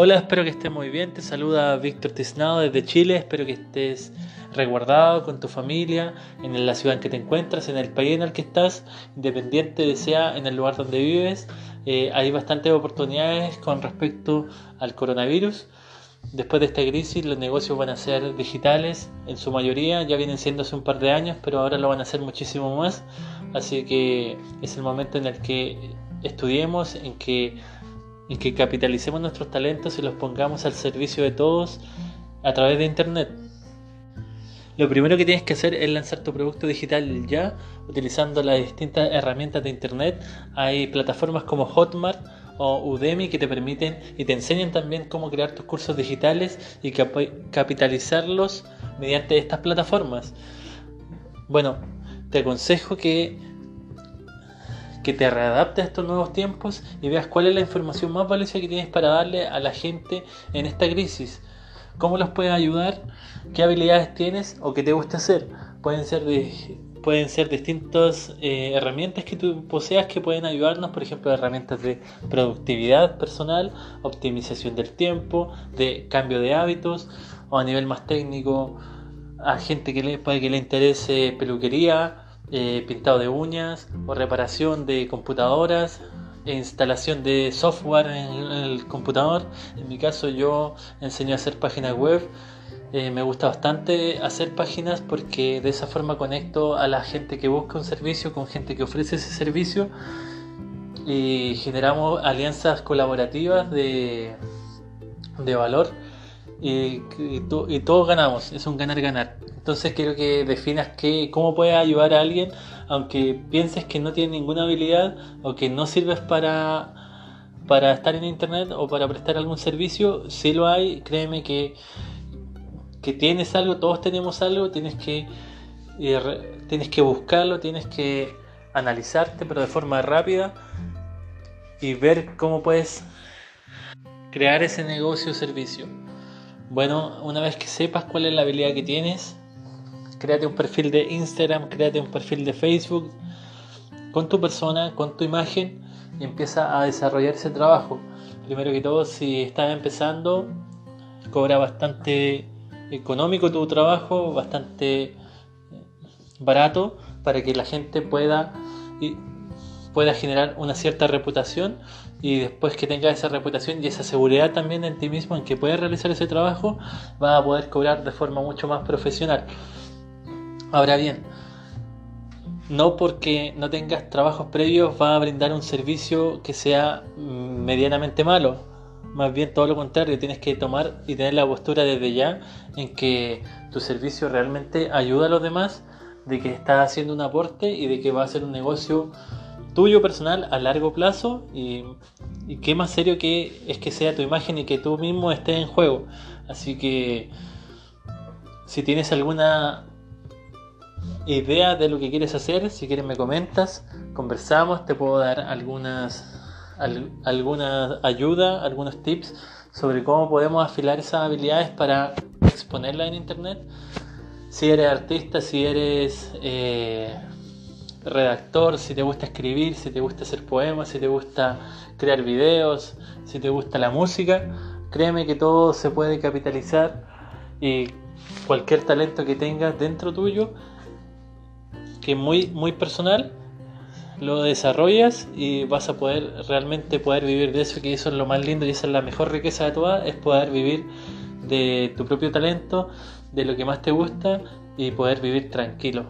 Hola, espero que estés muy bien. Te saluda Víctor Tiznado desde Chile. Espero que estés resguardado con tu familia, en la ciudad en que te encuentras, en el país en el que estás, independiente de sea en el lugar donde vives. Eh, hay bastantes oportunidades con respecto al coronavirus. Después de esta crisis los negocios van a ser digitales en su mayoría, ya vienen siendo hace un par de años, pero ahora lo van a hacer muchísimo más. Así que es el momento en el que estudiemos, en que en que capitalicemos nuestros talentos y los pongamos al servicio de todos a través de Internet. Lo primero que tienes que hacer es lanzar tu producto digital ya, utilizando las distintas herramientas de Internet. Hay plataformas como Hotmart o Udemy que te permiten y te enseñan también cómo crear tus cursos digitales y capitalizarlos mediante estas plataformas. Bueno, te aconsejo que que te readaptes a estos nuevos tiempos y veas cuál es la información más valiosa que tienes para darle a la gente en esta crisis. ¿Cómo los puedes ayudar? ¿Qué habilidades tienes o qué te gusta hacer? Pueden ser, pueden ser distintas eh, herramientas que tú poseas que pueden ayudarnos, por ejemplo, herramientas de productividad personal, optimización del tiempo, de cambio de hábitos o a nivel más técnico a gente que le, puede que le interese peluquería, eh, pintado de uñas o reparación de computadoras, e instalación de software en, el computador. En mi caso yo enseño a hacer páginas web. Eh, me gusta bastante hacer páginas porque de esa forma conecto a la gente que busca un servicio con gente que ofrece ese servicio y generamos alianzas colaborativas de, de valor y, y todos ganamos, es un ganar-ganar. Entonces quiero que definas que, cómo puedes ayudar a alguien, aunque pienses que no tiene ninguna habilidad o que no sirves para, para estar en internet o para prestar algún servicio, si lo hay, créeme que, que tienes algo, todos tenemos algo, tienes que, eh, tienes que buscarlo, tienes que analizarte, pero de forma rápida y ver cómo puedes crear ese negocio o servicio. Bueno, una vez que sepas cuál es la habilidad que tienes, créate un perfil de Instagram, créate un perfil de Facebook con tu persona, con tu imagen y empieza a desarrollar ese trabajo. Primero que todo, si estás empezando, cobra bastante económico tu trabajo, bastante eh, barato para que la gente pueda pueda generar una cierta reputación y después que tenga esa reputación y esa seguridad también en ti mismo en que puedes realizar ese trabajo, vas a poder cobrar de forma mucho más profesional. Ahora bien, no porque no tengas trabajos previos va a brindar un servicio que sea medianamente malo. Más bien todo lo contrario, tienes que tomar y tener la postura desde ya en que tu servicio realmente ayuda a los demás, de que estás haciendo un aporte y de que va a ser un negocio tuyo personal a largo plazo y, y qué más serio que es que sea tu imagen y que tú mismo estés en juego. Así que si tienes alguna idea de lo que quieres hacer, si quieres me comentas, conversamos, te puedo dar algunas, alguna ayuda, algunos tips sobre cómo podemos afilar esas habilidades para exponerlas en internet. Si eres artista, si eres eh, redactor, si te gusta escribir, si te gusta hacer poemas, si te gusta crear videos, si te gusta la música, créeme que todo se puede capitalizar y cualquier talento que tengas dentro tuyo que muy, muy personal, lo desarrollas y vas a poder realmente poder vivir de eso, que eso es lo más lindo y esa es la mejor riqueza de todas, es poder vivir de tu propio talento, de lo que más te gusta y poder vivir tranquilo.